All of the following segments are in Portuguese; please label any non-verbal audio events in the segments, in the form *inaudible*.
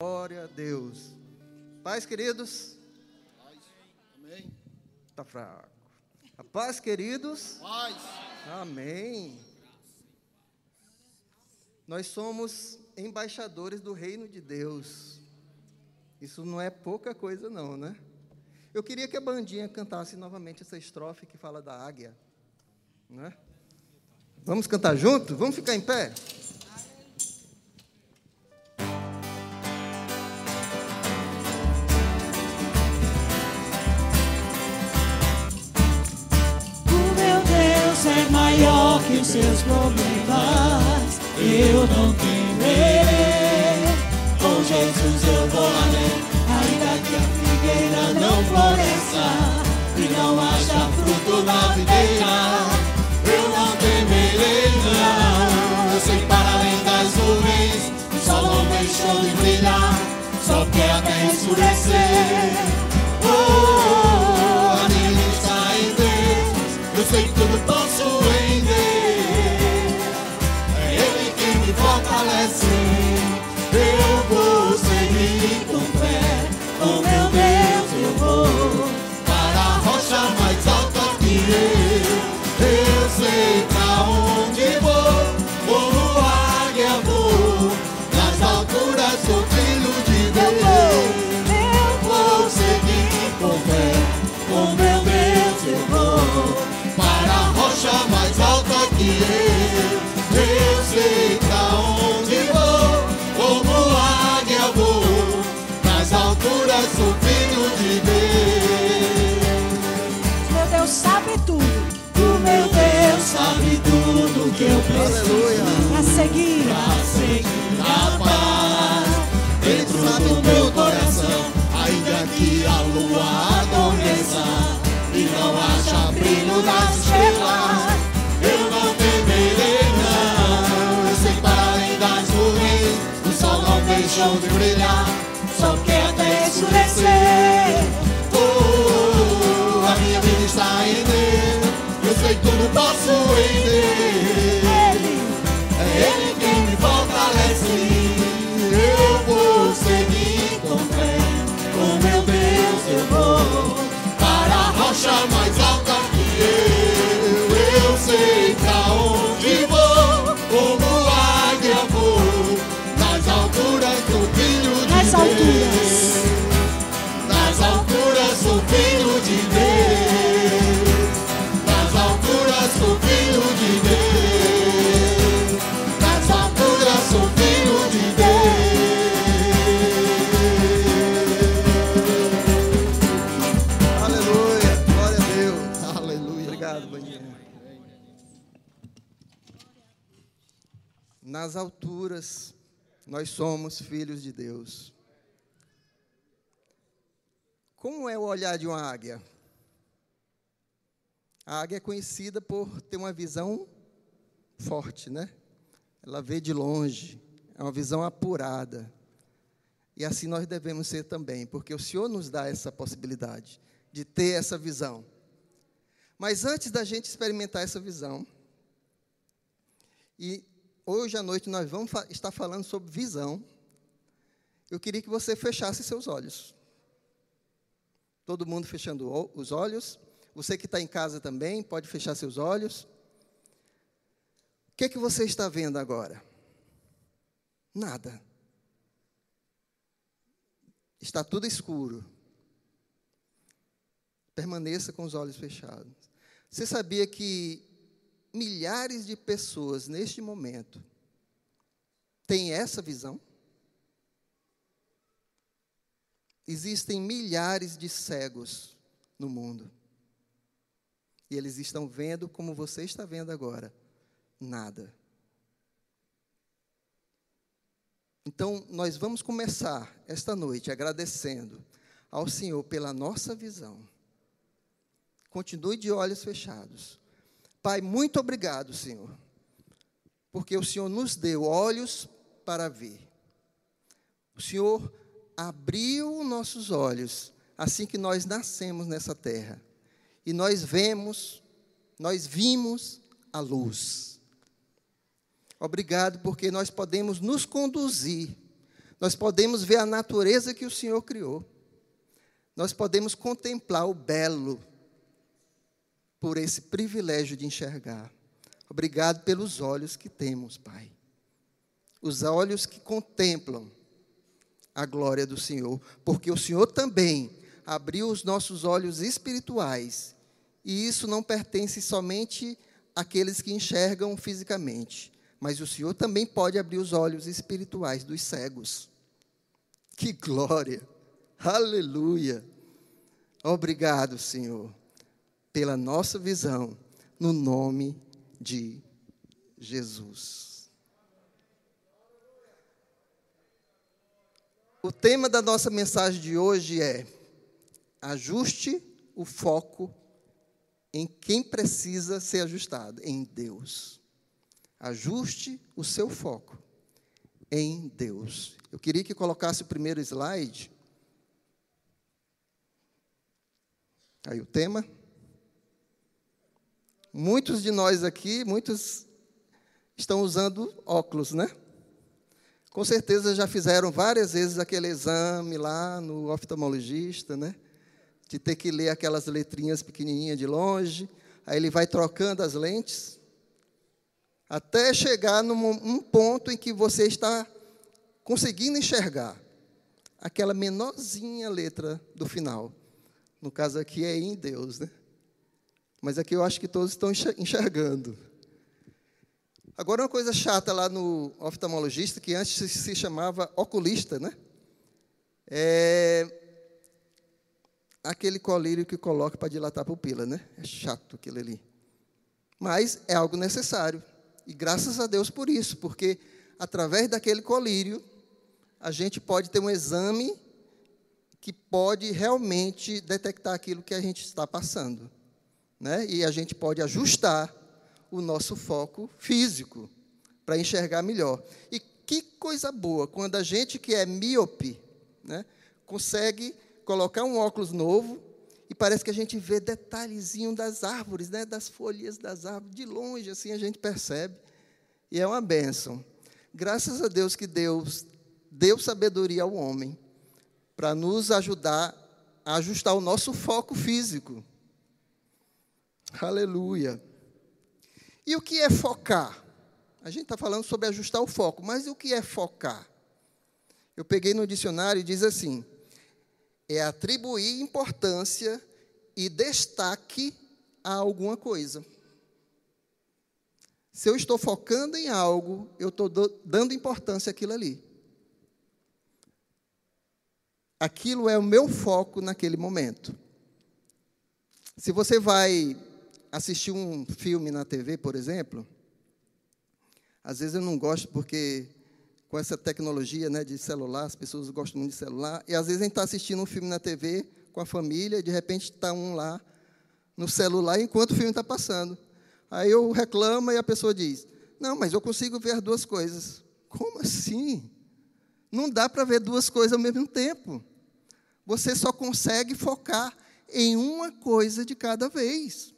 Glória a Deus. Paz, queridos. Paz. Amém. Está fraco. A paz, queridos. Paz. Amém. Nós somos embaixadores do reino de Deus. Isso não é pouca coisa, não, né? Eu queria que a bandinha cantasse novamente essa estrofe que fala da águia. Né? Vamos cantar junto? Vamos ficar em pé? Seus problemas. Eu não temerei. Com Jesus eu vou além. Ainda que a figueira não floresça e não haja fruto na videira, eu não temerei. Eu sei para além das nuvens, o sol não deixou de brilhar, só quer até escurecer. Sabe tudo que eu preciso pra seguir, pra seguir a paz dentro do meu coração, ainda que a lua adormeça e não haja brilho nas estrelas. Eu não temerei, não. Eu sei para além das nuvens, o sol não deixou de brilhar, só quer até escurecer. Oh, a minha vida está em Deus, eu sei tudo posso em Deus. É Ele quem me fortalece. Eu vou seguir com fé, com meu Deus eu vou para a rocha mais alta que eu. Eu sei pra onde vou, como águia vou, nas alturas do filho de Deus. Nas alturas, nós somos filhos de Deus. Como é o olhar de uma águia? A águia é conhecida por ter uma visão forte, né? Ela vê de longe, é uma visão apurada. E assim nós devemos ser também, porque o Senhor nos dá essa possibilidade de ter essa visão. Mas antes da gente experimentar essa visão, e hoje à noite nós vamos estar falando sobre visão, eu queria que você fechasse seus olhos. Todo mundo fechando os olhos. Você que está em casa também, pode fechar seus olhos. O que, é que você está vendo agora? Nada. Está tudo escuro. Permaneça com os olhos fechados. Você sabia que milhares de pessoas neste momento têm essa visão? Existem milhares de cegos no mundo. E eles estão vendo como você está vendo agora. Nada. Então, nós vamos começar esta noite agradecendo ao Senhor pela nossa visão. Continue de olhos fechados. Pai, muito obrigado, Senhor, porque o Senhor nos deu olhos para ver. O Senhor abriu nossos olhos assim que nós nascemos nessa terra. E nós vemos, nós vimos a luz. Obrigado porque nós podemos nos conduzir Nós podemos ver a natureza que o Senhor criou. Nós podemos contemplar o belo por esse privilégio de enxergar. Obrigado pelos olhos que temos, Pai. Os olhos que contemplam a glória do Senhor, porque o Senhor também abriu os nossos olhos espirituais, e isso não pertence somente àqueles que enxergam fisicamente, mas o Senhor também pode abrir os olhos espirituais dos cegos. Que glória! Aleluia! Obrigado, Senhor, pela nossa visão, no nome de Jesus. O tema da nossa mensagem de hoje é: ajuste o foco em quem precisa ser ajustado, em Deus. Ajuste o seu foco em Deus. Eu queria que colocasse o primeiro slide. Aí o tema. Muitos de nós aqui, muitos estão usando óculos, né? Com certeza já fizeram várias vezes aquele exame lá no oftalmologista, né? De ter que ler aquelas letrinhas pequenininhas de longe. Aí ele vai trocando as lentes. Até chegar num um ponto em que você está conseguindo enxergar aquela menorzinha letra do final. No caso aqui é em Deus, né? Mas aqui eu acho que todos estão enxergando. Agora, uma coisa chata lá no oftalmologista, que antes se chamava oculista, né? É aquele colírio que coloca para dilatar a pupila, né? É chato aquilo ali. Mas é algo necessário. E graças a Deus por isso, porque através daquele colírio, a gente pode ter um exame que pode realmente detectar aquilo que a gente está passando. Né? E a gente pode ajustar o nosso foco físico para enxergar melhor. E que coisa boa quando a gente que é míope né, consegue colocar um óculos novo e parece que a gente vê detalhezinho das árvores, né, das folhas das árvores, de longe assim a gente percebe. E é uma bênção. Graças a Deus que Deus deu sabedoria ao homem para nos ajudar a ajustar o nosso foco físico. Aleluia. E o que é focar? A gente está falando sobre ajustar o foco, mas o que é focar? Eu peguei no dicionário e diz assim: é atribuir importância e destaque a alguma coisa. Se eu estou focando em algo, eu estou dando importância àquilo ali. Aquilo é o meu foco naquele momento. Se você vai assistir um filme na TV, por exemplo, às vezes eu não gosto porque com essa tecnologia né, de celular, as pessoas gostam muito de celular, e às vezes a gente está assistindo um filme na TV com a família, e de repente está um lá no celular enquanto o filme está passando. Aí eu reclamo e a pessoa diz: Não, mas eu consigo ver as duas coisas. Como assim? Não dá para ver duas coisas ao mesmo tempo. Você só consegue focar em uma coisa de cada vez.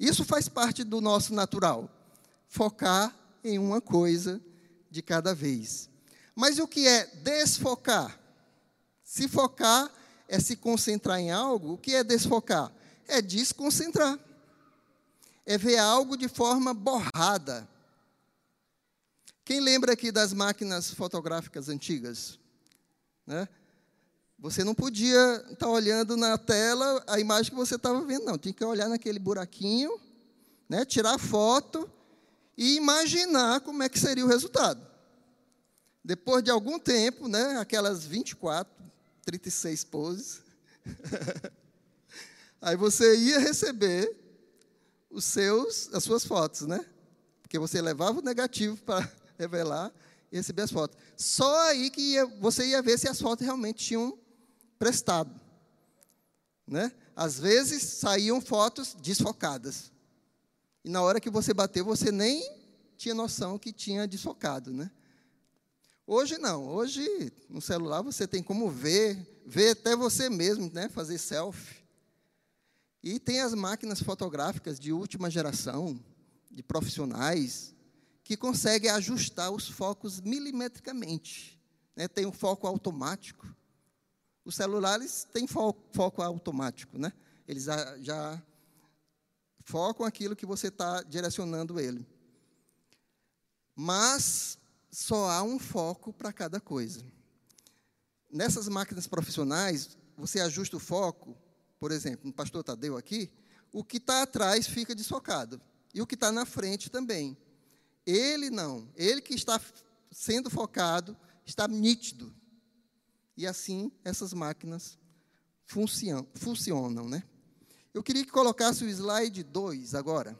Isso faz parte do nosso natural. Focar em uma coisa de cada vez. Mas o que é desfocar? Se focar é se concentrar em algo, o que é desfocar? É desconcentrar. É ver algo de forma borrada. Quem lembra aqui das máquinas fotográficas antigas? Né? Você não podia estar tá olhando na tela a imagem que você estava vendo, não. Tinha que olhar naquele buraquinho, né, tirar foto e imaginar como é que seria o resultado. Depois de algum tempo, né, aquelas 24, 36 poses, *laughs* aí você ia receber os seus, as suas fotos, né? Porque você levava o negativo para revelar e receber as fotos. Só aí que ia, você ia ver se as fotos realmente tinham prestado. Né? Às vezes saíam fotos desfocadas. E na hora que você bateu, você nem tinha noção que tinha desfocado. Né? Hoje não. Hoje, no celular, você tem como ver, ver até você mesmo, né? fazer selfie. E tem as máquinas fotográficas de última geração, de profissionais, que conseguem ajustar os focos milimetricamente. né, tem um foco automático. Os celulares têm foco, foco automático, né? Eles já, já focam aquilo que você está direcionando ele. Mas só há um foco para cada coisa. Nessas máquinas profissionais, você ajusta o foco, por exemplo, no pastor Tadeu aqui, o que está atrás fica desfocado. E o que está na frente também. Ele não. Ele que está sendo focado está nítido. E assim essas máquinas funcionam, né? Eu queria que colocasse o slide 2 agora.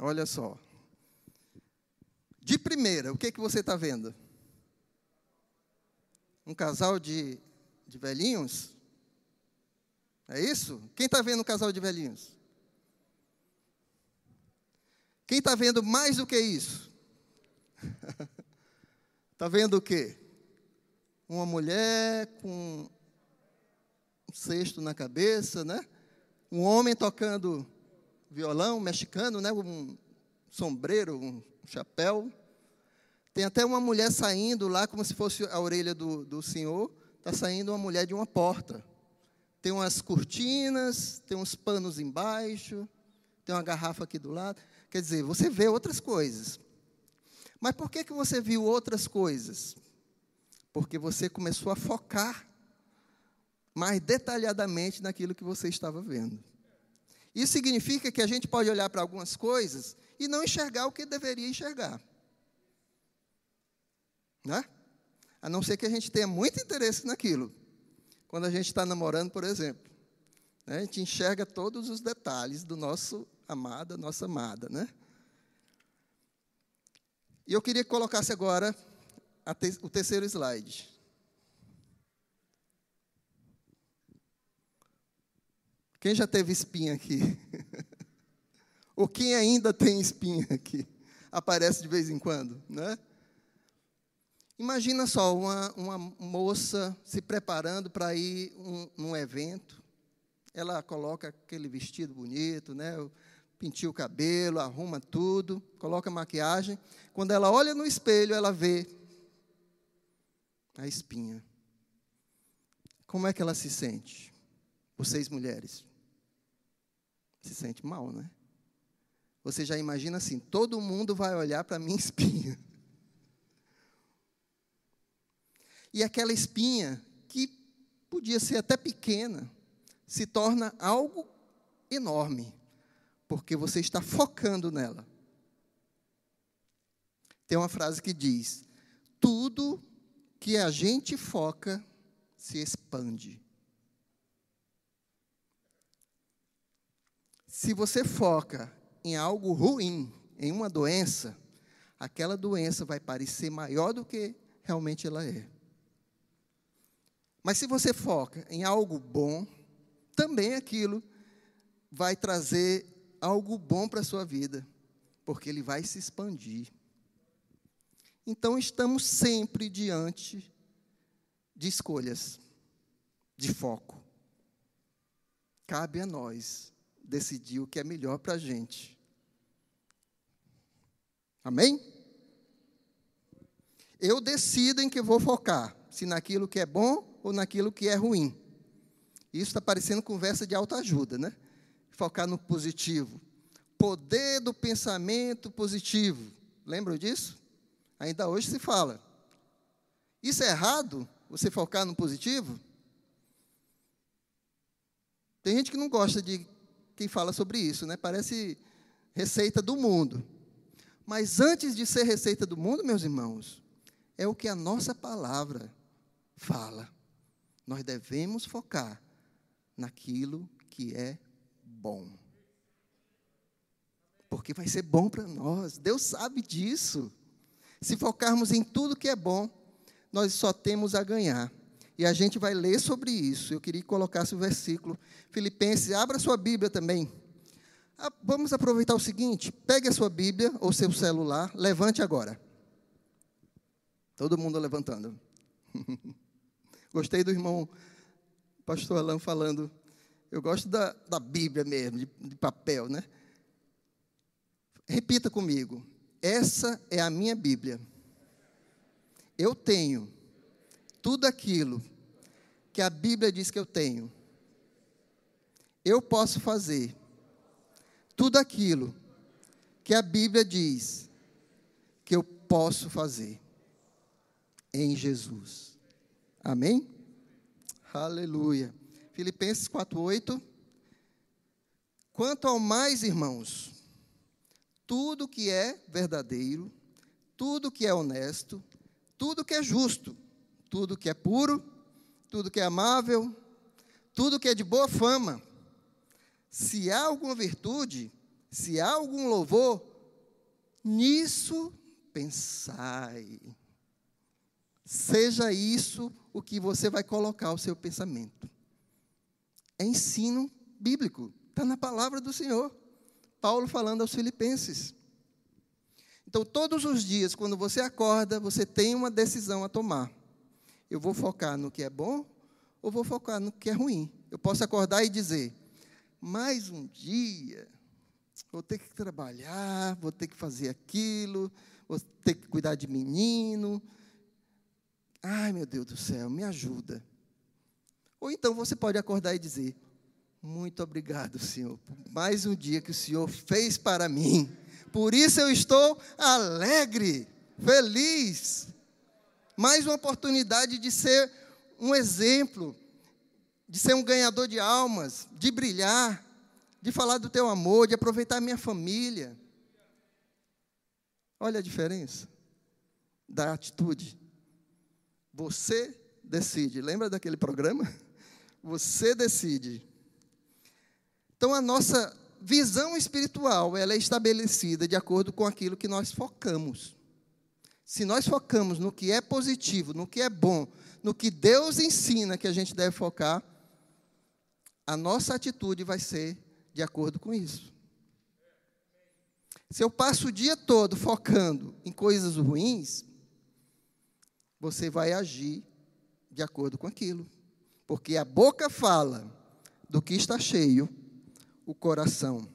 Olha só. De primeira, o que, que você está vendo? Um casal de, de velhinhos? É isso? Quem está vendo um casal de velhinhos? Quem está vendo mais do que isso? *laughs* Está vendo o quê? Uma mulher com um cesto na cabeça, né? Um homem tocando violão mexicano, né? Um sombreiro, um chapéu. Tem até uma mulher saindo lá, como se fosse a orelha do, do senhor. Está saindo uma mulher de uma porta. Tem umas cortinas, tem uns panos embaixo, tem uma garrafa aqui do lado. Quer dizer, você vê outras coisas. Mas por que, que você viu outras coisas? Porque você começou a focar mais detalhadamente naquilo que você estava vendo. Isso significa que a gente pode olhar para algumas coisas e não enxergar o que deveria enxergar. Né? A não ser que a gente tenha muito interesse naquilo. Quando a gente está namorando, por exemplo. Né? A gente enxerga todos os detalhes do nosso amado, nossa amada. Né? E eu queria que colocasse agora te o terceiro slide. Quem já teve espinha aqui? *laughs* Ou quem ainda tem espinha aqui? Aparece de vez em quando, né? Imagina só uma, uma moça se preparando para ir um, num evento. Ela coloca aquele vestido bonito, né? Pintia o cabelo, arruma tudo, coloca maquiagem. Quando ela olha no espelho, ela vê a espinha. Como é que ela se sente? Vocês mulheres se sente mal, né? Você já imagina assim: todo mundo vai olhar para a minha *laughs* espinha. E aquela espinha, que podia ser até pequena, se torna algo enorme, porque você está focando nela. Tem uma frase que diz: tudo que a gente foca se expande. Se você foca em algo ruim, em uma doença, aquela doença vai parecer maior do que realmente ela é. Mas se você foca em algo bom, também aquilo vai trazer algo bom para a sua vida, porque ele vai se expandir. Então estamos sempre diante de escolhas, de foco. Cabe a nós decidir o que é melhor para a gente. Amém? Eu decido em que vou focar, se naquilo que é bom ou naquilo que é ruim. Isso está parecendo conversa de autoajuda, né? Focar no positivo. Poder do pensamento positivo. Lembram disso? Ainda hoje se fala. Isso é errado? Você focar no positivo? Tem gente que não gosta de quem fala sobre isso, né? Parece receita do mundo. Mas antes de ser receita do mundo, meus irmãos, é o que a nossa palavra fala. Nós devemos focar naquilo que é bom. Porque vai ser bom para nós. Deus sabe disso. Se focarmos em tudo que é bom, nós só temos a ganhar. E a gente vai ler sobre isso. Eu queria que colocasse o versículo. Filipenses, abra sua Bíblia também. Ah, vamos aproveitar o seguinte: pegue a sua Bíblia ou seu celular, levante agora. Todo mundo levantando. *laughs* Gostei do irmão pastor Alain falando. Eu gosto da, da Bíblia mesmo, de, de papel, né? Repita comigo. Essa é a minha Bíblia. Eu tenho tudo aquilo que a Bíblia diz que eu tenho. Eu posso fazer tudo aquilo que a Bíblia diz que eu posso fazer em Jesus. Amém? Aleluia. Filipenses 4:8 Quanto ao mais, irmãos, tudo que é verdadeiro, tudo que é honesto, tudo que é justo, tudo que é puro, tudo que é amável, tudo que é de boa fama. Se há alguma virtude, se há algum louvor, nisso pensai. Seja isso o que você vai colocar o seu pensamento. É ensino bíblico, está na palavra do Senhor. Paulo falando aos Filipenses. Então, todos os dias, quando você acorda, você tem uma decisão a tomar. Eu vou focar no que é bom ou vou focar no que é ruim? Eu posso acordar e dizer: mais um dia, vou ter que trabalhar, vou ter que fazer aquilo, vou ter que cuidar de menino. Ai, meu Deus do céu, me ajuda. Ou então você pode acordar e dizer: muito obrigado, Senhor, por mais um dia que o Senhor fez para mim. Por isso eu estou alegre, feliz. Mais uma oportunidade de ser um exemplo, de ser um ganhador de almas, de brilhar, de falar do teu amor, de aproveitar a minha família. Olha a diferença da atitude. Você decide. Lembra daquele programa? Você decide. Então, a nossa visão espiritual ela é estabelecida de acordo com aquilo que nós focamos. Se nós focamos no que é positivo, no que é bom, no que Deus ensina que a gente deve focar, a nossa atitude vai ser de acordo com isso. Se eu passo o dia todo focando em coisas ruins, você vai agir de acordo com aquilo. Porque a boca fala do que está cheio o coração.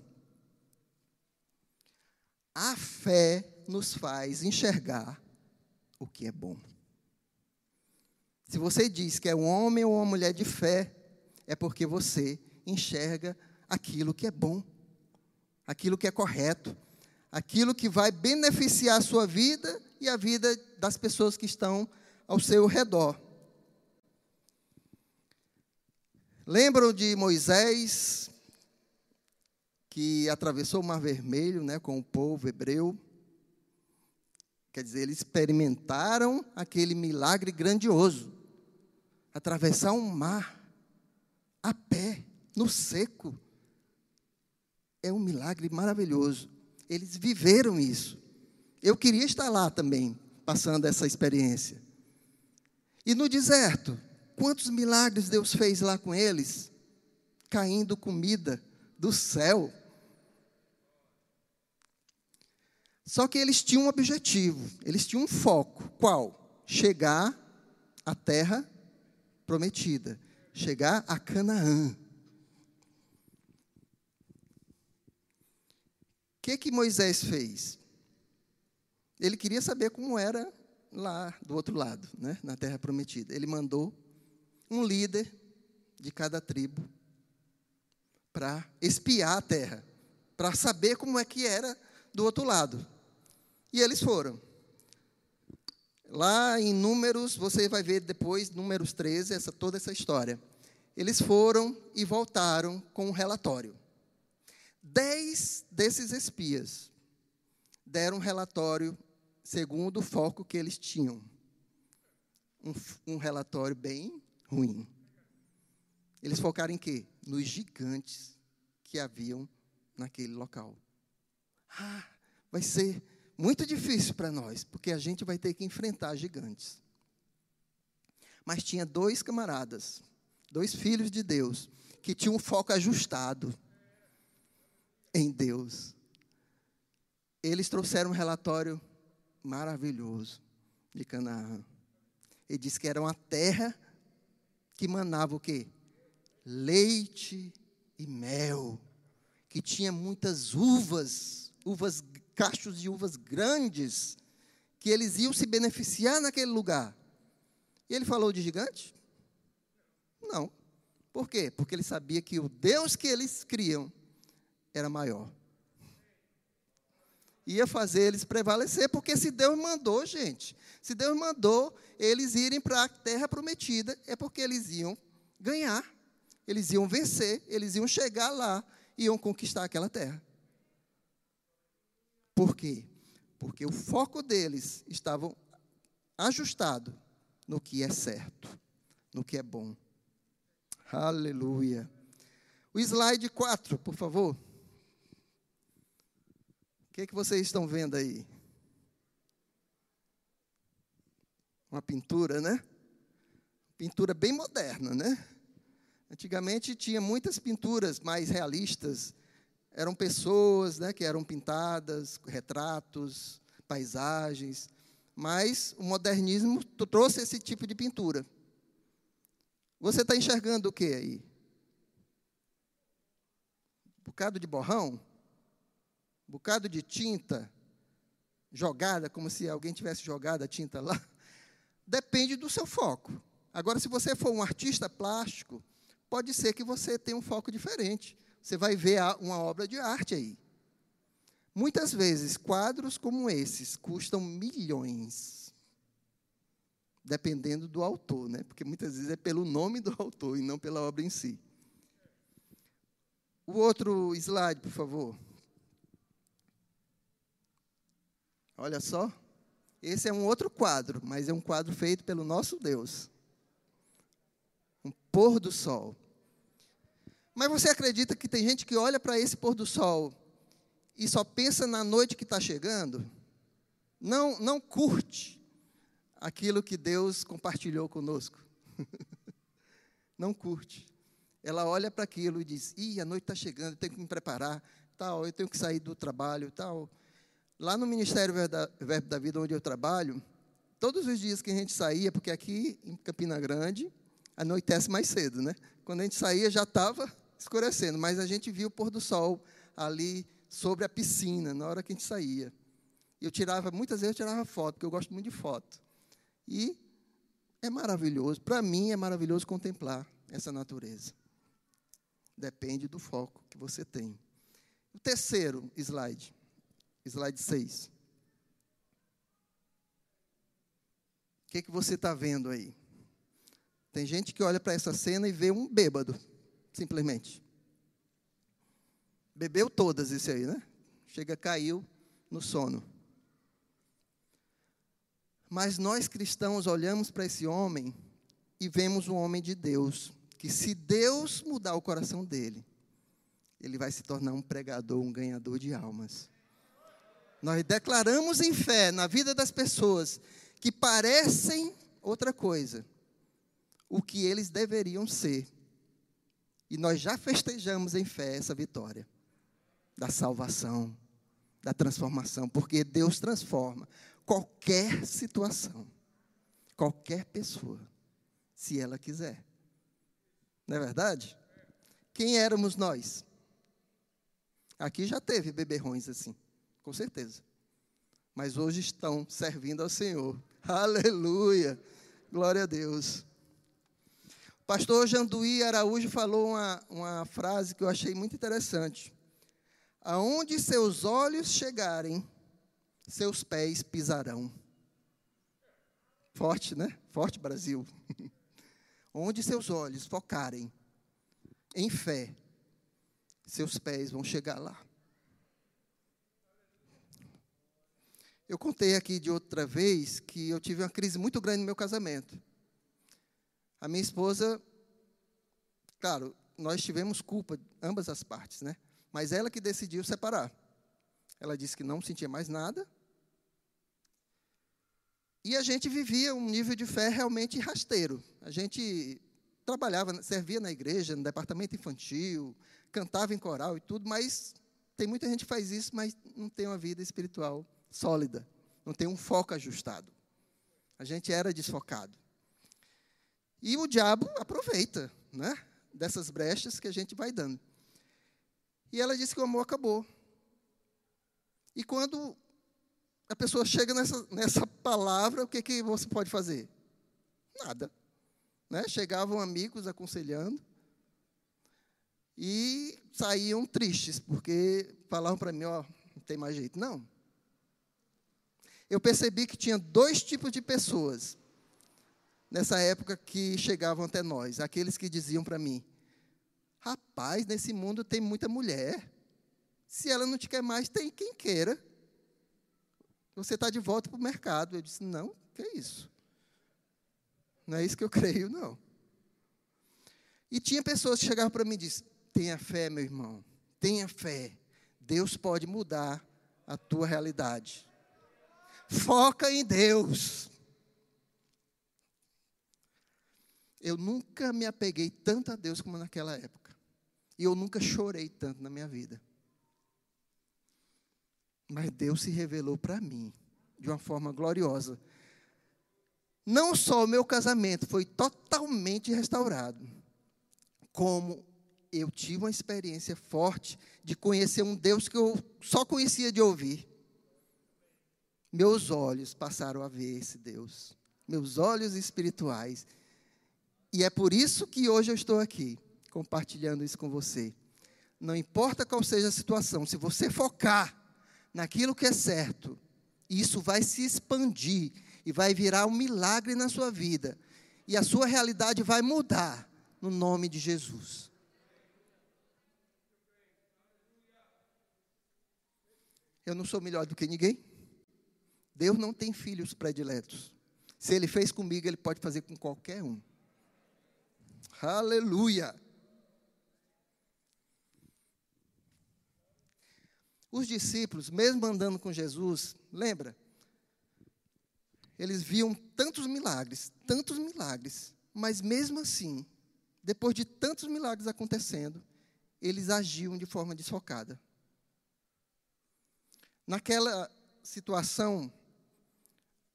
A fé nos faz enxergar o que é bom. Se você diz que é um homem ou uma mulher de fé, é porque você enxerga aquilo que é bom, aquilo que é correto, aquilo que vai beneficiar a sua vida e a vida das pessoas que estão ao seu redor. Lembram de Moisés que atravessou o Mar Vermelho né, com o povo hebreu. Quer dizer, eles experimentaram aquele milagre grandioso atravessar um mar a pé, no seco. É um milagre maravilhoso. Eles viveram isso. Eu queria estar lá também, passando essa experiência. E no deserto, quantos milagres Deus fez lá com eles? Caindo comida do céu. Só que eles tinham um objetivo, eles tinham um foco. Qual? Chegar à terra prometida, chegar a Canaã. O que que Moisés fez? Ele queria saber como era lá do outro lado, né, na terra prometida. Ele mandou um líder de cada tribo para espiar a terra, para saber como é que era do outro lado. E eles foram. Lá em Números, você vai ver depois, Números 13, essa, toda essa história. Eles foram e voltaram com um relatório. Dez desses espias deram um relatório segundo o foco que eles tinham. Um, um relatório bem ruim. Eles focaram em quê? Nos gigantes que haviam naquele local. Ah, vai ser muito difícil para nós, porque a gente vai ter que enfrentar gigantes. Mas tinha dois camaradas, dois filhos de Deus, que tinham um foco ajustado em Deus. Eles trouxeram um relatório maravilhoso de Canaã. Ele disse que era uma terra que manava o quê? Leite e mel, que tinha muitas uvas, uvas cachos de uvas grandes, que eles iam se beneficiar naquele lugar. E ele falou de gigante? Não. Por quê? Porque ele sabia que o Deus que eles criam era maior. Ia fazer eles prevalecer, porque se Deus mandou, gente, se Deus mandou eles irem para a terra prometida, é porque eles iam ganhar, eles iam vencer, eles iam chegar lá, iam conquistar aquela terra. Por quê? Porque o foco deles estava ajustado no que é certo, no que é bom. Aleluia. O slide 4, por favor. Que, que vocês estão vendo aí? Uma pintura, né? Pintura bem moderna, né? Antigamente tinha muitas pinturas mais realistas. Eram pessoas né, que eram pintadas, retratos, paisagens. Mas o modernismo trouxe esse tipo de pintura. Você está enxergando o que aí? Um bocado de borrão? Um bocado de tinta jogada, como se alguém tivesse jogado a tinta lá? *laughs* Depende do seu foco. Agora, se você for um artista plástico, pode ser que você tenha um foco diferente. Você vai ver uma obra de arte aí. Muitas vezes, quadros como esses custam milhões dependendo do autor, né? porque muitas vezes é pelo nome do *laughs* autor e não pela obra em si. O outro slide, por favor. Olha só. Esse é um outro quadro, mas é um quadro feito pelo nosso Deus. Um pôr do sol. Mas você acredita que tem gente que olha para esse pôr do sol e só pensa na noite que está chegando? Não, não curte aquilo que Deus compartilhou conosco. *laughs* Não curte. Ela olha para aquilo e diz: Ih, a noite está chegando, eu tenho que me preparar, tal, eu tenho que sair do trabalho, tal. Lá no Ministério Verbo da Vida, onde eu trabalho, todos os dias que a gente saía, porque aqui em Campina Grande, anoitece mais cedo, né? Quando a gente saía já estava escurecendo, mas a gente via o pôr do sol ali sobre a piscina, na hora que a gente saía. Eu tirava, muitas vezes eu tirava foto, porque eu gosto muito de foto. E é maravilhoso, para mim é maravilhoso contemplar essa natureza. Depende do foco que você tem. O terceiro slide, slide 6. O que, que você está vendo aí? Tem gente que olha para essa cena e vê um bêbado, simplesmente. Bebeu todas esse aí, né? Chega, caiu no sono. Mas nós cristãos olhamos para esse homem e vemos um homem de Deus, que se Deus mudar o coração dele, ele vai se tornar um pregador, um ganhador de almas. Nós declaramos em fé na vida das pessoas que parecem outra coisa, o que eles deveriam ser. E nós já festejamos em fé essa vitória da salvação, da transformação, porque Deus transforma qualquer situação, qualquer pessoa, se ela quiser. Não é verdade? Quem éramos nós? Aqui já teve beberrões assim, com certeza. Mas hoje estão servindo ao Senhor. Aleluia! Glória a Deus. Pastor Janduí Araújo falou uma, uma frase que eu achei muito interessante. Aonde seus olhos chegarem, seus pés pisarão. Forte, né? Forte Brasil. *laughs* Onde seus olhos focarem em fé, seus pés vão chegar lá. Eu contei aqui de outra vez que eu tive uma crise muito grande no meu casamento. A minha esposa, claro, nós tivemos culpa, ambas as partes, né? Mas ela que decidiu separar. Ela disse que não sentia mais nada, e a gente vivia um nível de fé realmente rasteiro. A gente trabalhava, servia na igreja, no departamento infantil, cantava em coral e tudo, mas tem muita gente que faz isso, mas não tem uma vida espiritual sólida, não tem um foco ajustado. A gente era desfocado. E o diabo aproveita, né, dessas brechas que a gente vai dando. E ela disse que o amor acabou. E quando a pessoa chega nessa, nessa palavra, o que, que você pode fazer? Nada. Né? Chegavam amigos aconselhando e saíam tristes, porque falavam para mim, ó, não tem mais jeito. Não. Eu percebi que tinha dois tipos de pessoas nessa época que chegavam até nós. Aqueles que diziam para mim, rapaz, nesse mundo tem muita mulher. Se ela não te quer mais, tem quem queira. Você está de volta para o mercado. Eu disse, não, que é isso? Não é isso que eu *laughs* creio, não. E tinha pessoas que chegavam para mim e diziam, tenha fé, meu irmão, tenha fé. Deus pode mudar a tua realidade. Foca em Deus. Eu nunca me apeguei tanto a Deus como naquela época. E eu nunca chorei tanto na minha vida. Mas Deus se revelou para mim de uma forma gloriosa. Não só o meu casamento foi totalmente restaurado, como eu tive uma experiência forte de conhecer um Deus que eu só conhecia de ouvir. Meus olhos passaram a ver esse Deus, meus olhos espirituais. E é por isso que hoje eu estou aqui, compartilhando isso com você. Não importa qual seja a situação, se você focar naquilo que é certo, isso vai se expandir e vai virar um milagre na sua vida. E a sua realidade vai mudar no nome de Jesus. Eu não sou melhor do que ninguém. Deus não tem filhos prediletos. Se ele fez comigo, ele pode fazer com qualquer um. Aleluia. Os discípulos, mesmo andando com Jesus, lembra? Eles viam tantos milagres, tantos milagres, mas mesmo assim, depois de tantos milagres acontecendo, eles agiam de forma desfocada. Naquela situação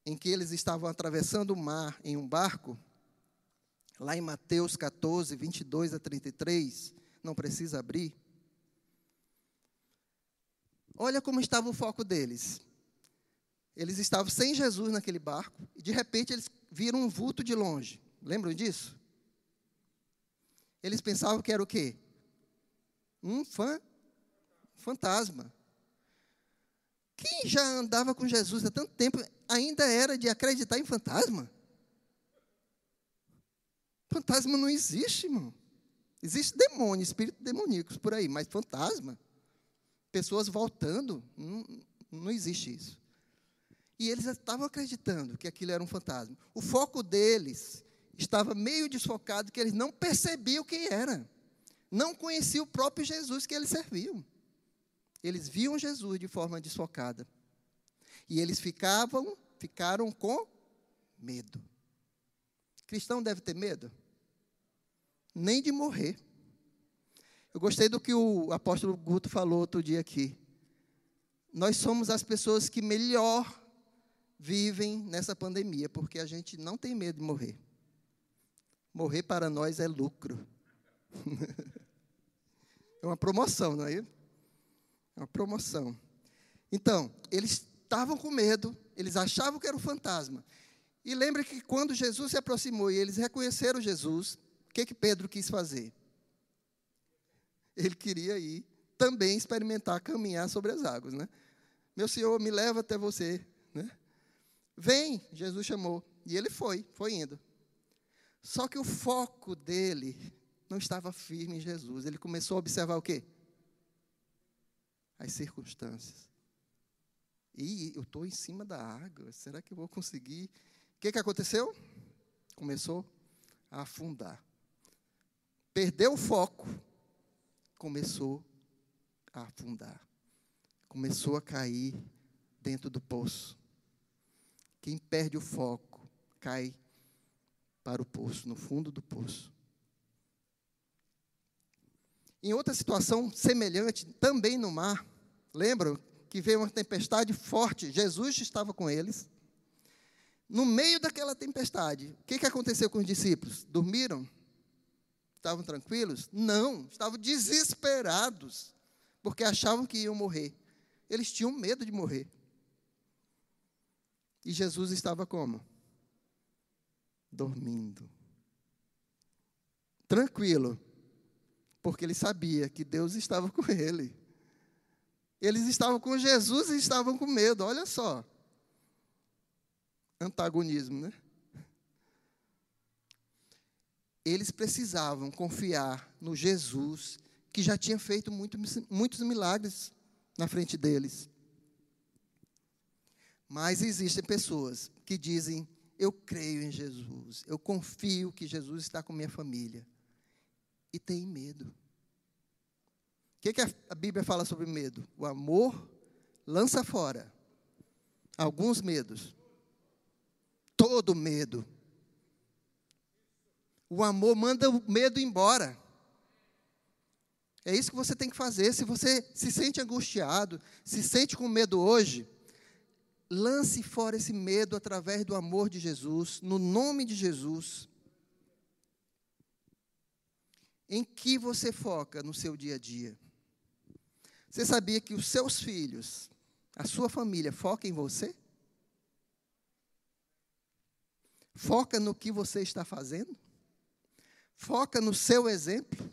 em que eles estavam atravessando o mar em um barco, lá em Mateus 14, 22 a 33, não precisa abrir. Olha como estava o foco deles. Eles estavam sem Jesus naquele barco e de repente eles viram um vulto de longe. Lembram disso? Eles pensavam que era o quê? Um fã, fantasma. Quem já andava com Jesus há tanto tempo ainda era de acreditar em fantasma? Fantasma não existe, irmão. Existe demônio, espíritos demoníacos por aí, mas fantasma, pessoas voltando, não, não existe isso. E eles estavam acreditando que aquilo era um fantasma. O foco deles estava meio desfocado, que eles não percebiam quem era. Não conheciam o próprio Jesus que eles serviam. Eles viam Jesus de forma desfocada. E eles ficavam, ficaram com medo. Cristão deve ter medo? Nem de morrer. Eu gostei do que o apóstolo Guto falou outro dia aqui. Nós somos as pessoas que melhor vivem nessa pandemia, porque a gente não tem medo de morrer. Morrer para nós é lucro. *laughs* é uma promoção, não é? É uma promoção. Então, eles estavam com medo, eles achavam que era um fantasma. E lembre que quando Jesus se aproximou e eles reconheceram Jesus, o que, que Pedro quis fazer? Ele queria ir também experimentar caminhar sobre as águas, né? Meu Senhor, me leva até você, né? Vem, Jesus chamou. E ele foi, foi indo. Só que o foco dele não estava firme em Jesus. Ele começou a observar o quê? As circunstâncias. E eu estou em cima da água, será que eu vou conseguir? O que, que aconteceu? Começou a afundar. Perdeu o foco, começou a afundar. Começou a cair dentro do poço. Quem perde o foco cai para o poço, no fundo do poço. Em outra situação semelhante, também no mar, lembram que veio uma tempestade forte, Jesus estava com eles. No meio daquela tempestade, o que, que aconteceu com os discípulos? Dormiram? Estavam tranquilos? Não, estavam desesperados, porque achavam que iam morrer. Eles tinham medo de morrer. E Jesus estava como? Dormindo. Tranquilo. Porque ele sabia que Deus estava *laughs* com ele. Eles estavam com Jesus e estavam com medo. Olha só. Antagonismo, né? Eles precisavam confiar no Jesus que já tinha feito muito, muitos milagres na frente deles. Mas existem pessoas que dizem: Eu creio em Jesus, eu confio que Jesus está com minha família. E tem medo que, que a Bíblia fala sobre medo? O amor lança fora alguns medos. Todo medo. O amor manda o medo embora. É isso que você tem que fazer. Se você se sente angustiado, se sente com medo hoje, lance fora esse medo através do amor de Jesus, no nome de Jesus. Em que você foca no seu dia a dia? Você sabia que os seus filhos, a sua família, foca em você? Foca no que você está fazendo? Foca no seu exemplo?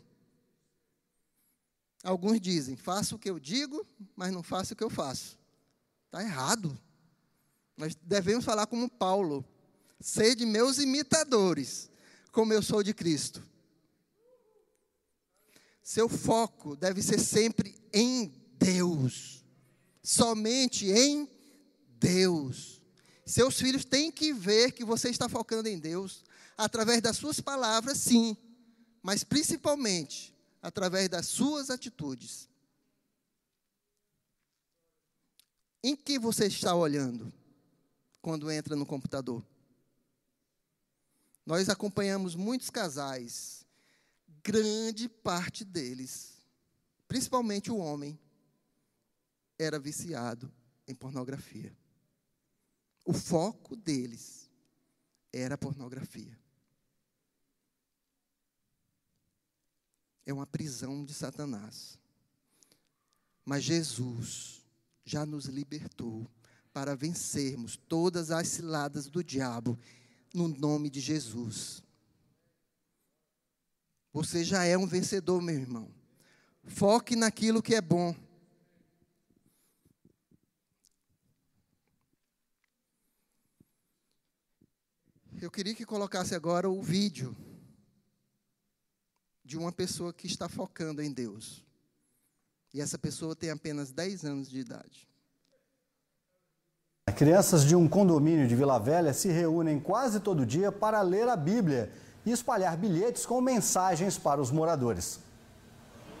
Alguns dizem: faço o que eu digo, mas não faço o que eu faço. Está errado. Nós devemos falar como Paulo: sede meus imitadores, como eu sou de Cristo. Seu foco deve ser sempre em Deus. Somente em Deus. Seus filhos têm que ver que você está focando em Deus, através das suas palavras, sim, mas principalmente através das suas atitudes. Em que você está olhando quando entra no computador? Nós acompanhamos muitos casais, grande parte deles, principalmente o homem, era viciado em pornografia. O foco deles era a pornografia. É uma prisão de Satanás. Mas Jesus já nos libertou para vencermos todas as ciladas do diabo no nome de Jesus. Você já é um vencedor, meu irmão. Foque naquilo que é bom. Eu queria que colocasse agora o vídeo de uma pessoa que está focando em Deus. E essa pessoa tem apenas 10 anos de idade. Crianças de um condomínio de Vila Velha se reúnem quase todo dia para ler a Bíblia e espalhar bilhetes com mensagens para os moradores.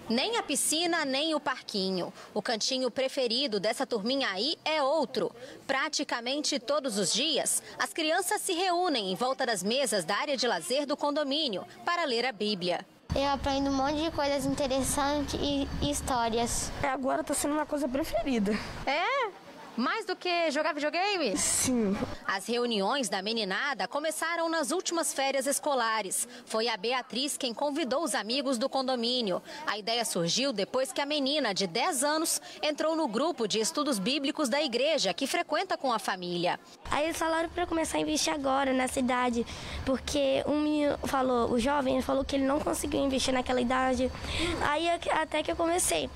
Nem a piscina, nem o parquinho. O cantinho preferido dessa turminha aí é outro. Praticamente todos os dias, as crianças se reúnem em volta das mesas da área de lazer do condomínio para ler a Bíblia. Eu aprendo um monte de coisas interessantes e histórias. Agora está sendo uma coisa preferida. É? Mais do que jogar videogame? Sim. As reuniões da meninada começaram nas últimas férias escolares. Foi a Beatriz quem convidou os amigos do condomínio. A ideia surgiu depois que a menina, de 10 anos, entrou no grupo de estudos bíblicos da igreja, que frequenta com a família. Aí eles falaram para começar a investir agora nessa idade, porque um menino falou, o jovem falou que ele não conseguiu investir naquela idade. Aí até que eu comecei.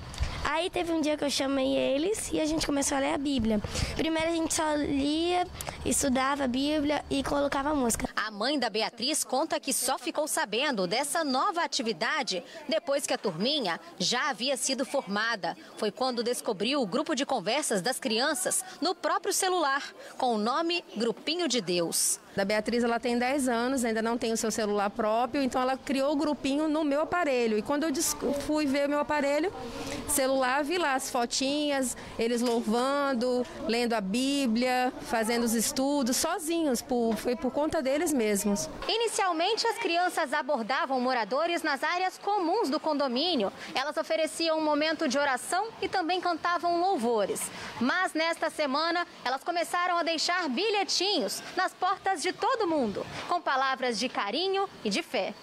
Aí teve um dia que eu chamei eles e a gente começou a ler a Bíblia. Primeiro a gente só lia, estudava a Bíblia e colocava música. A mãe da Beatriz conta que só ficou sabendo dessa nova atividade depois que a turminha já havia sido formada. Foi quando descobriu o grupo de conversas das crianças no próprio celular, com o nome Grupinho de Deus. Da Beatriz, ela tem 10 anos, ainda não tem o seu celular próprio, então ela criou o grupinho no meu aparelho. E quando eu fui ver o meu aparelho, celular, vi lá as fotinhas, eles louvando, lendo a Bíblia, fazendo os estudos, sozinhos, por, foi por conta deles mesmos. Inicialmente, as crianças abordavam moradores nas áreas comuns do condomínio. Elas ofereciam um momento de oração e também cantavam louvores. Mas nesta semana, elas começaram a deixar bilhetinhos nas portas de todo mundo, com palavras de carinho e de fé.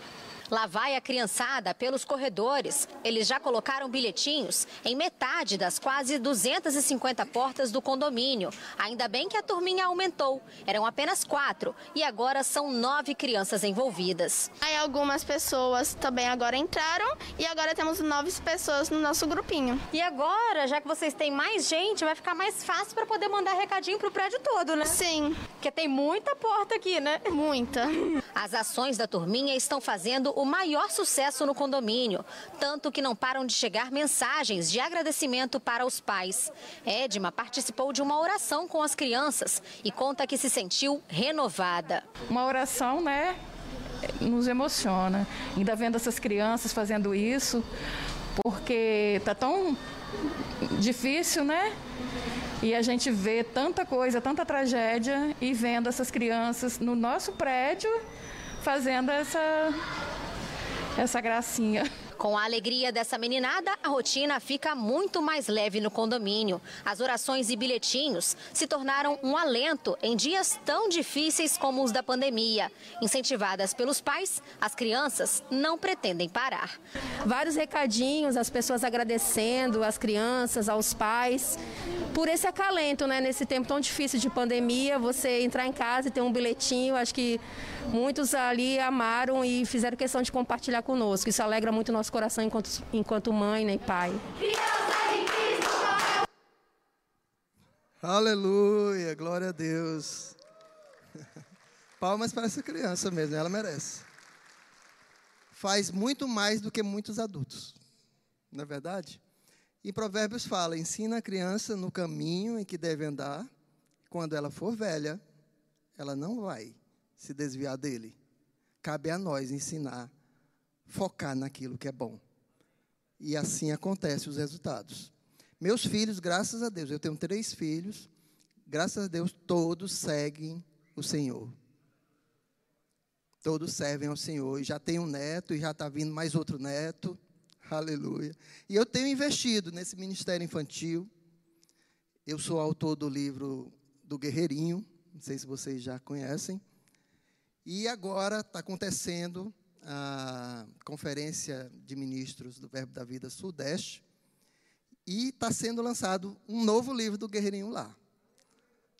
Lá vai a criançada pelos corredores. Eles já colocaram bilhetinhos em metade das quase 250 portas do condomínio. Ainda bem que a turminha aumentou. Eram apenas quatro e agora são nove crianças envolvidas. Aí algumas pessoas também agora entraram e agora temos nove pessoas no nosso grupinho. E agora, já que vocês têm mais gente, vai ficar mais fácil para poder mandar recadinho pro prédio todo, né? Sim. Porque tem muita porta aqui, né? Muita. As ações da turminha estão fazendo o maior sucesso no condomínio, tanto que não param de chegar mensagens de agradecimento para os pais. Edma participou de uma oração com as crianças e conta que se sentiu renovada. Uma oração, né? Nos emociona. Ainda vendo essas crianças fazendo isso, porque tá tão difícil, né? E a gente vê tanta coisa, tanta tragédia e vendo essas crianças no nosso prédio fazendo essa essa gracinha. Com a alegria dessa meninada, a rotina fica muito mais leve no condomínio. As orações e bilhetinhos se tornaram um alento em dias tão difíceis como os da pandemia. Incentivadas pelos pais, as crianças não pretendem parar. Vários recadinhos, as pessoas agradecendo, as crianças, aos pais, por esse acalento, né? Nesse tempo tão difícil de pandemia, você entrar em casa e ter um bilhetinho, acho que muitos ali amaram e fizeram questão de compartilhar conosco. Isso alegra muito o nosso coração enquanto, enquanto mãe né, e pai. Aleluia, glória a Deus. *laughs* Palmas para essa criança mesmo, ela merece. Faz muito mais do que muitos adultos, não é verdade? E Provérbios fala: ensina a criança no caminho em que deve andar, quando ela for velha, ela não vai se desviar dele. Cabe a nós ensinar, focar naquilo que é bom. E assim acontecem os resultados. Meus filhos, graças a Deus, eu tenho três filhos, graças a Deus, todos seguem o Senhor. Todos servem ao Senhor. E já tem um neto, e já está vindo mais outro neto. Aleluia. E eu tenho investido nesse ministério infantil. Eu sou autor do livro do Guerreirinho, não sei se vocês já conhecem. E agora está acontecendo a Conferência de Ministros do Verbo da Vida Sudeste. E está sendo lançado um novo livro do Guerreirinho lá.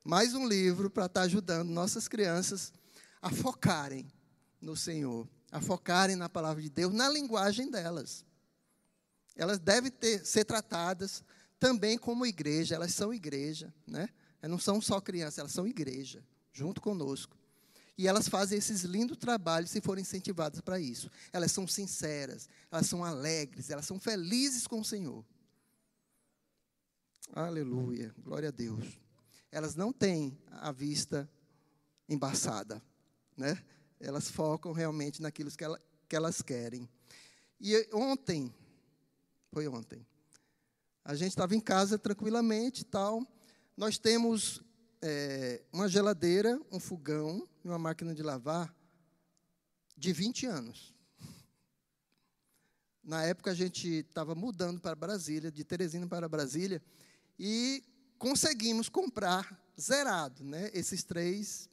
Mais um livro para estar tá ajudando nossas crianças a focarem no Senhor, a focarem na palavra de Deus, na linguagem delas. Elas devem ter, ser tratadas também como igreja, elas são igreja, né? Elas não são só crianças, elas são igreja, junto conosco. E elas fazem esses lindos trabalhos se forem incentivadas para isso. Elas são sinceras, elas são alegres, elas são felizes com o Senhor. Aleluia, glória a Deus. Elas não têm a vista embaçada, né? Elas focam realmente naquilo que, ela, que elas querem. E ontem, foi ontem, a gente estava em casa tranquilamente tal. Nós temos é, uma geladeira, um fogão e uma máquina de lavar de 20 anos. Na época a gente estava mudando para Brasília, de Teresina para Brasília, e conseguimos comprar zerado, né, esses três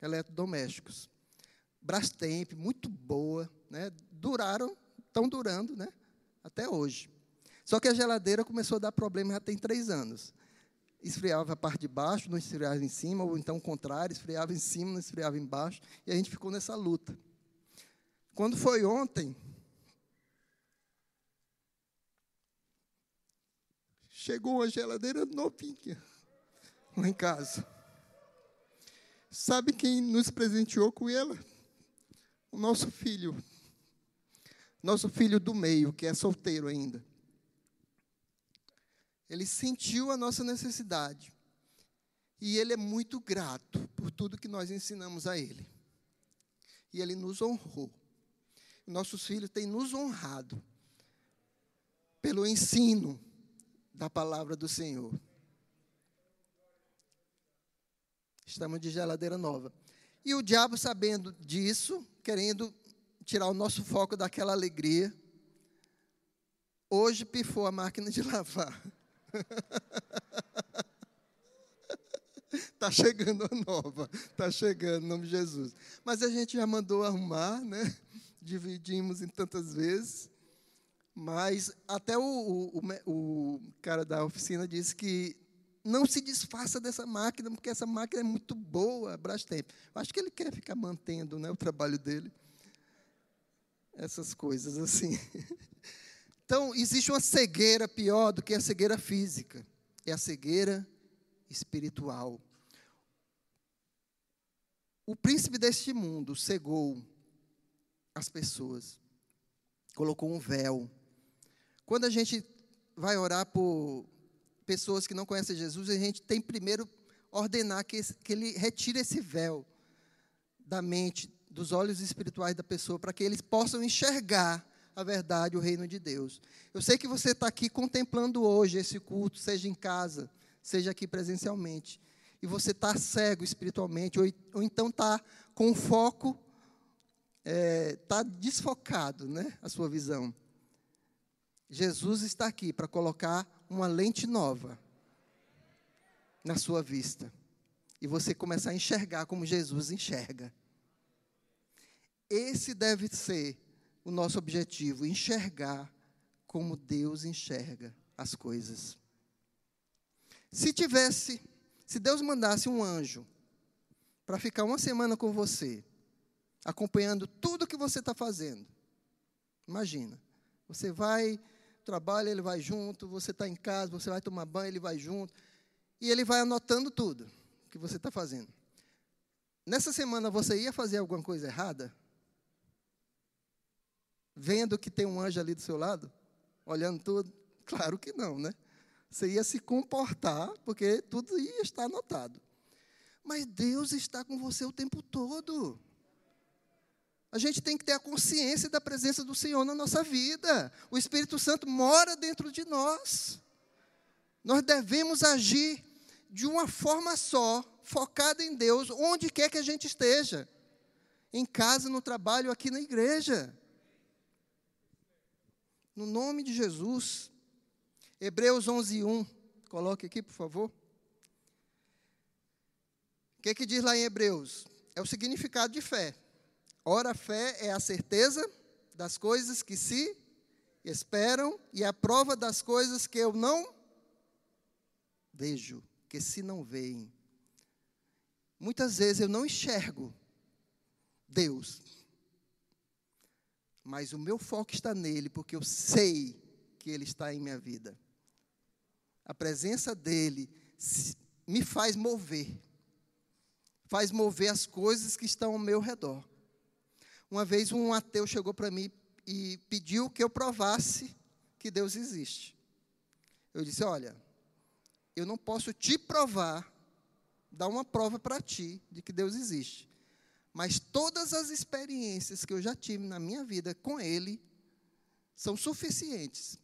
eletrodomésticos. Brastemp, muito boa, né, duraram, estão durando, né, até hoje. Só que a geladeira começou a dar problema já tem três anos. Esfriava a parte de baixo, não esfriava em cima, ou então o contrário, esfriava em cima, não esfriava embaixo, e a gente ficou nessa luta. Quando foi ontem, chegou uma geladeira novinha lá em casa. Sabe quem nos presenteou com ela? O nosso filho. Nosso filho do meio, que é solteiro ainda. Ele sentiu a nossa necessidade. E ele é muito grato por tudo que nós ensinamos a ele. E ele nos honrou. Nossos filhos têm nos honrado pelo ensino da palavra do Senhor. Estamos de geladeira nova. E o diabo, sabendo disso, querendo tirar o nosso foco daquela alegria, hoje pifou a máquina de *laughs* lavar. Está *laughs* chegando a nova, está chegando, em nome de Jesus. Mas a gente já mandou arrumar, né? dividimos em tantas vezes. Mas até o, o, o, cara da oficina disse que não se desfaça dessa máquina, porque essa máquina é muito boa, Brastemp. Acho que ele quer ficar mantendo né, o trabalho dele. Essas coisas assim. *laughs* Então, existe uma cegueira pior do que a cegueira física. É a cegueira espiritual. O príncipe deste mundo cegou as pessoas, colocou um véu. Quando a gente vai orar por pessoas que não conhecem Jesus, a gente tem primeiro ordenar que, que ele retire esse véu da mente, dos olhos espirituais da pessoa, para que eles possam enxergar a verdade, o reino de Deus. Eu sei que você está aqui contemplando hoje esse culto, seja em casa, seja aqui presencialmente, e você está cego espiritualmente, ou, ou então está com foco, está é, tá desfocado, né, a sua visão. Jesus está aqui para colocar uma lente nova na sua vista. E você começar a enxergar como Jesus enxerga. Esse deve ser o nosso objetivo, enxergar como Deus enxerga as coisas. Se tivesse, se Deus mandasse um anjo para ficar uma semana com você, acompanhando tudo que você está fazendo, imagina, você vai trabalha, ele vai junto, você está em casa, você vai tomar banho, ele vai junto. E ele vai anotando tudo que você está fazendo. Nessa semana você ia fazer alguma coisa errada? Vendo que tem um anjo ali do seu lado? Olhando tudo? *laughs* Claro que não, né? Você ia se comportar, porque tudo ia estar anotado. Mas Deus está com você o tempo todo. A gente tem que ter a consciência da presença do Senhor na nossa vida. O Espírito Santo mora dentro de nós. Nós devemos agir de uma forma só, focada em Deus, onde quer que a gente esteja. Em casa, no trabalho, aqui na igreja. No nome de Jesus. Hebreus 11, 1. Coloque aqui, por favor. O que, que diz lá em Hebreus? É o significado de fé. Ora, fé é a certeza das coisas que se esperam e a prova das coisas que eu não vejo, que se não veem. Muitas vezes eu não enxergo Deus, mas o meu foco está nele, porque eu sei que ele está em minha vida. A presença dele me faz mover, faz mover as coisas que estão ao meu redor. Uma vez um ateu chegou para mim e pediu que eu provasse que Deus existe. Eu disse: Olha, eu não posso te provar, dar uma prova para ti de que Deus existe. Mas todas as experiências que eu já tive na minha vida com Ele são suficientes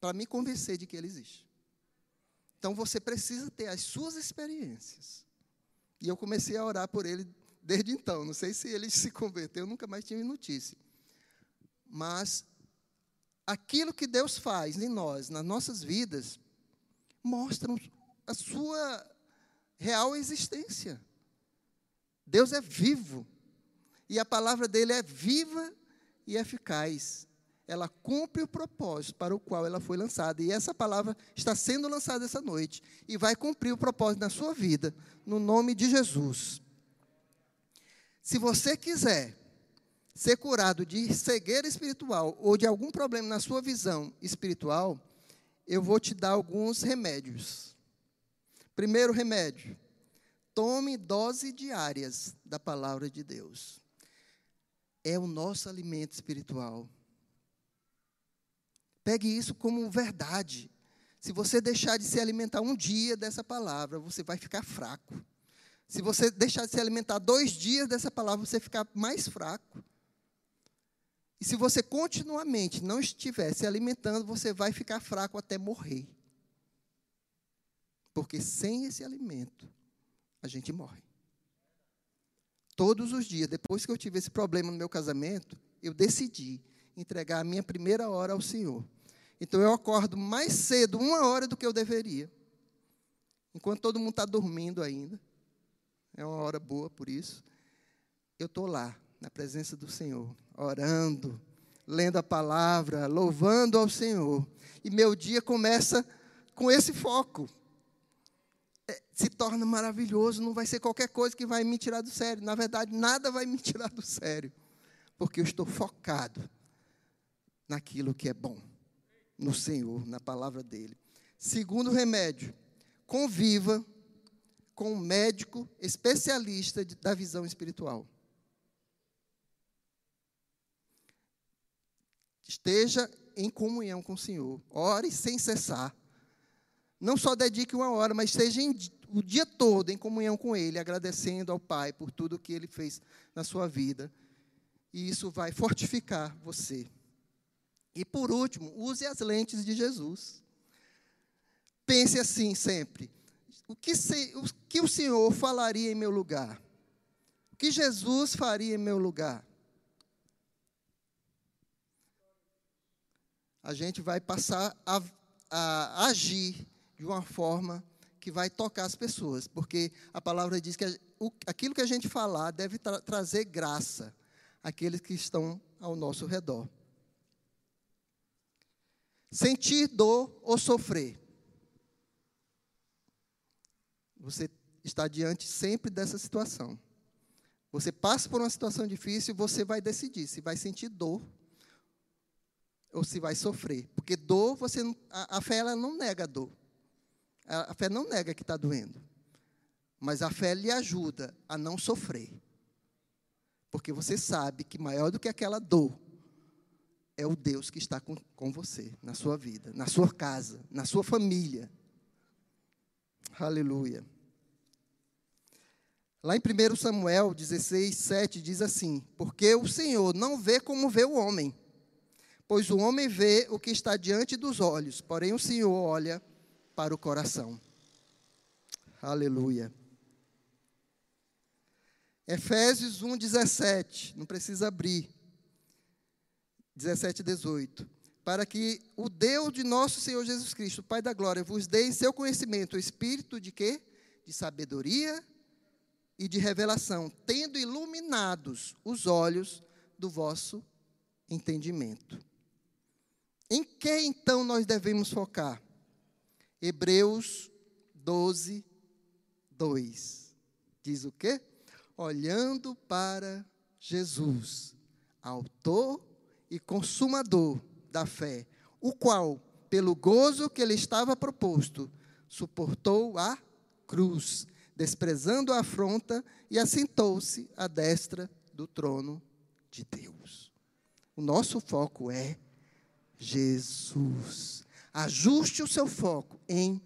para me convencer de que Ele existe. Então você precisa ter as suas experiências. E eu comecei a orar por ele desde então. Não sei se ele *laughs* se converteu, nunca mais tive notícia. Mas aquilo que Deus faz em nós, nas nossas vidas, mostram a sua real existência. Deus é vivo. E a palavra dele é viva e eficaz. Ela cumpre o propósito para o qual ela foi lançada. E essa palavra está sendo lançada essa noite. E vai cumprir o propósito na sua vida, no nome de Jesus. Se você quiser ser curado de cegueira espiritual ou de algum problema na sua visão espiritual, eu vou te dar alguns remédios. Primeiro remédio: tome doses diárias da palavra de Deus. É o nosso alimento espiritual. Pegue isso como verdade. Se você deixar de se alimentar um dia dessa palavra, você vai ficar fraco. Se você deixar de se alimentar dois dias dessa palavra, você ficar mais fraco. E se você continuamente não estiver se alimentando, você vai ficar fraco até morrer. Porque sem esse alimento, a gente morre. Todos os dias, depois que eu tive esse problema no meu casamento, eu decidi entregar a minha primeira hora ao Senhor. Então eu acordo mais cedo, uma hora do que eu deveria. Enquanto todo mundo está dormindo ainda é uma hora boa por isso. Eu estou lá, na presença do Senhor, orando, lendo a palavra, louvando ao Senhor. E meu dia começa com esse foco. Se torna maravilhoso, não vai ser qualquer coisa que vai me tirar do sério. Na verdade, nada vai me tirar do sério, porque eu estou focado naquilo que é bom, no Senhor, na palavra dele. Segundo remédio, conviva com um médico especialista da visão espiritual. Esteja em comunhão com o Senhor. Ore sem cessar. Não só dedique uma hora, mas esteja em, o dia todo em comunhão com Ele, agradecendo ao Pai por tudo que Ele fez na sua vida. E isso vai fortificar você. E por último, use as lentes de Jesus. Pense assim sempre: o que, se, o que o Senhor falaria em meu lugar? O que Jesus faria em meu lugar? A gente vai passar a, a agir de uma forma que vai tocar as pessoas, porque a palavra diz que aquilo que a gente falar deve tra trazer graça àqueles que estão ao nosso redor. Sentir dor ou sofrer. Você está diante sempre dessa situação. Você passa por uma situação difícil, você vai decidir se vai sentir dor ou se vai sofrer. Porque dor, você a, a fé ela não nega a dor. A, fé não nega que está doendo. Mas a fé lhe ajuda a não sofrer. Porque você sabe que maior do que aquela dor é o Deus que está com, com você, na sua vida, na sua casa, na sua família. Aleluia. Lá em 1 Samuel 16, 7 diz assim: Porque o Senhor não vê como vê o homem, pois o homem vê o que está diante dos olhos, porém o Senhor olha para o coração. Aleluia. Efésios 1, 17, não precisa abrir. 17 e 18. Para que o Deus de nosso Senhor Jesus Cristo, Pai da glória, vos dê em seu conhecimento o espírito de quê? De sabedoria e de revelação, tendo iluminados os olhos do vosso entendimento. Em que então nós devemos focar? Hebreus 12, 2. Diz o quê? Olhando para Jesus, autor e consumador da fé, o qual, pelo gozo que lhe estava proposto, suportou a cruz, desprezando a afronta e assentou-se à destra do trono de Deus. O nosso foco é Jesus. Ajuste o seu foco em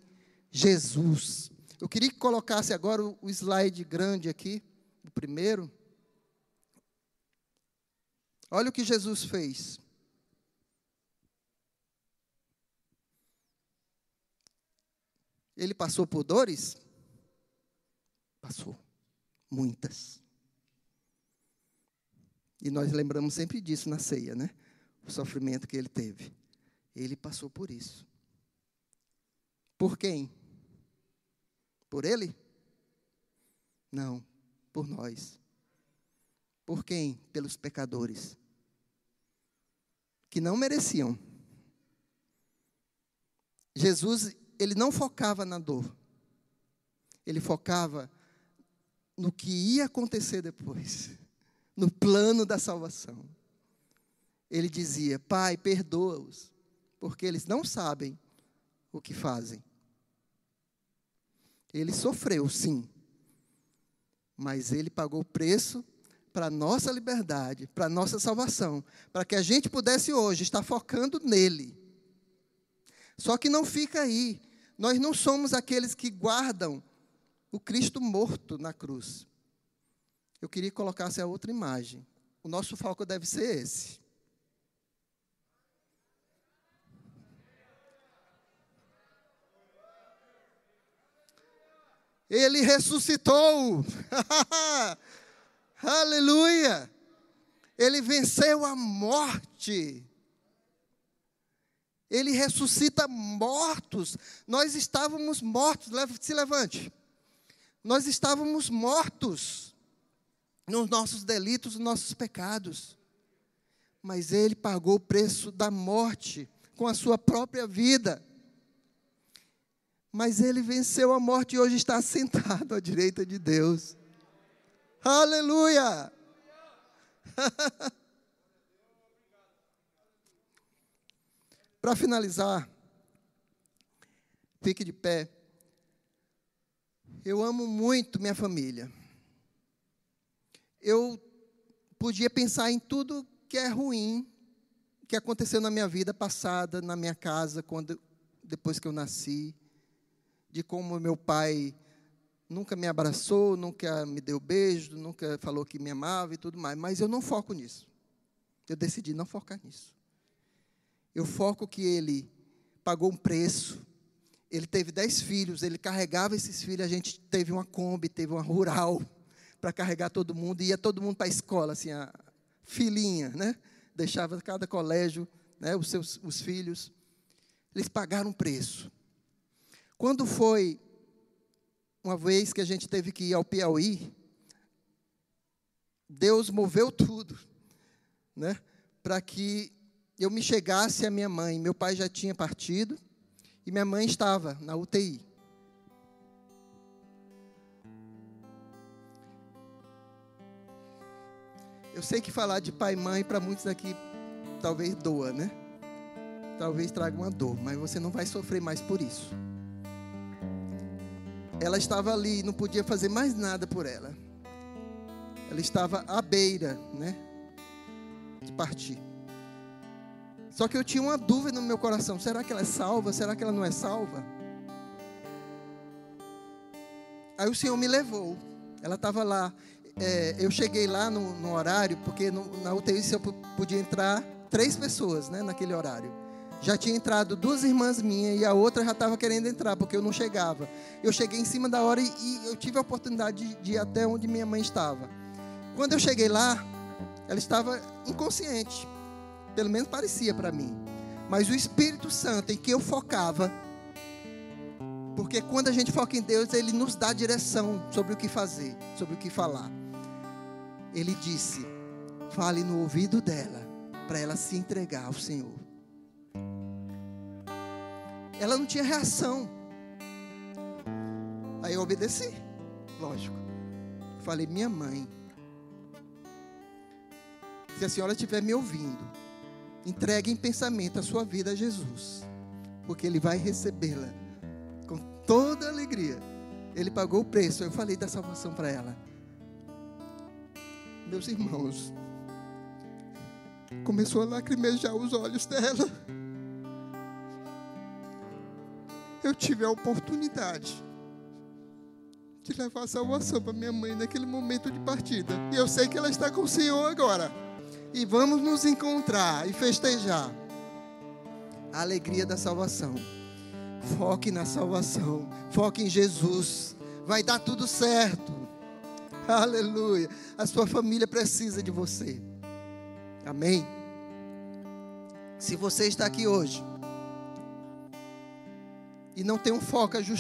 Jesus. Eu queria que colocasse agora o slide grande aqui, o primeiro. Olha o que Jesus fez. Ele passou por dores? Passou. Muitas. E nós lembramos sempre disso na ceia, né? O sofrimento que ele teve. Ele passou por isso. Por quem? Por ele? Não, por nós. Por quem? Pelos pecadores. Que não mereciam. Jesus, ele não focava na dor. Ele focava no que ia acontecer depois. No plano da salvação. Ele dizia: Pai, perdoa-os, porque eles não sabem o que fazem. Ele sofreu, sim, mas ele pagou o preço para a nossa liberdade, para a nossa salvação, para que a gente pudesse hoje estar focando nele. Só que não fica aí. Nós não somos aqueles que guardam o Cristo morto na cruz. Eu queria que colocasse a outra imagem. O nosso foco deve ser esse. Ele ressuscitou. *laughs* Aleluia! Ele venceu a morte. Ele ressuscita mortos. Nós estávamos mortos. Se levante. Nós estávamos mortos. nos nossos delitos, nos nossos pecados. Mas ele pagou o preço da morte com a sua própria vida. Mas ele venceu a morte e hoje está sentado à direita de Deus. Aleluia! *laughs* Para finalizar, fique de pé. Eu amo muito minha família. Eu podia pensar em tudo que é ruim que aconteceu na minha vida passada, na minha casa, quando depois que eu nasci, de como meu pai nunca me abraçou, nunca me deu beijo, nunca falou que me amava e tudo mais, mas eu não foco nisso. Eu decidi não focar nisso. Eu foco que ele pagou um preço. Ele teve dez filhos, ele carregava esses filhos, a gente teve uma Kombi, teve uma rural *laughs* para carregar todo mundo, ia todo mundo para a escola, assim, a filhinha, né? deixava cada colégio, né, os seus os filhos. Eles pagaram um preço. Quando foi uma vez que a gente teve que ir ao Piauí, Deus moveu tudo, né, para que eu me chegasse à minha mãe. Meu pai já tinha partido e minha mãe estava na UTI. Eu sei que falar de pai e mãe para muitos aqui talvez doa, né? Talvez traga uma dor, mas você não vai sofrer mais por isso. Ela estava ali, não podia fazer mais nada por ela. Ela estava à beira, né? De partir. Só que eu tinha uma dúvida no meu coração: será que ela é salva? Será que ela não é salva? Aí o Senhor me levou. Ela estava lá é, eu cheguei lá no, no horário, porque no, na UTI eu podia entrar três pessoas né, naquele horário. Já tinha entrado duas irmãs minhas e a outra já estava querendo entrar, porque eu não chegava. Eu cheguei em cima da hora e, e eu tive a oportunidade de, de ir até onde minha mãe estava. Quando eu cheguei lá, ela estava inconsciente. Pelo menos parecia para mim. Mas o Espírito Santo em que eu focava, porque quando a gente foca em Deus, Ele nos dá direção sobre o que fazer, sobre o que falar ele disse: fale no ouvido dela, para ela se entregar ao Senhor. Ela não tinha reação. Aí eu obedeci, lógico. Falei, minha mãe, se a senhora estiver me ouvindo, entregue em pensamento a sua vida a Jesus, porque Ele vai recebê-la com toda alegria. Ele pagou o preço. Eu falei da salvação para ela meus irmãos, começou a lacrimejar os olhos dela. Eu tive a oportunidade de levar a salvação para minha mãe naquele momento de partida. E eu sei que ela está com o Senhor agora. E vamos nos encontrar e festejar a alegria da salvação. Foque na salvação, foque em Jesus. Vai dar tudo certo. Aleluia. A sua família precisa de você. Amém. Se você está aqui hoje e não tem um foco ajustado,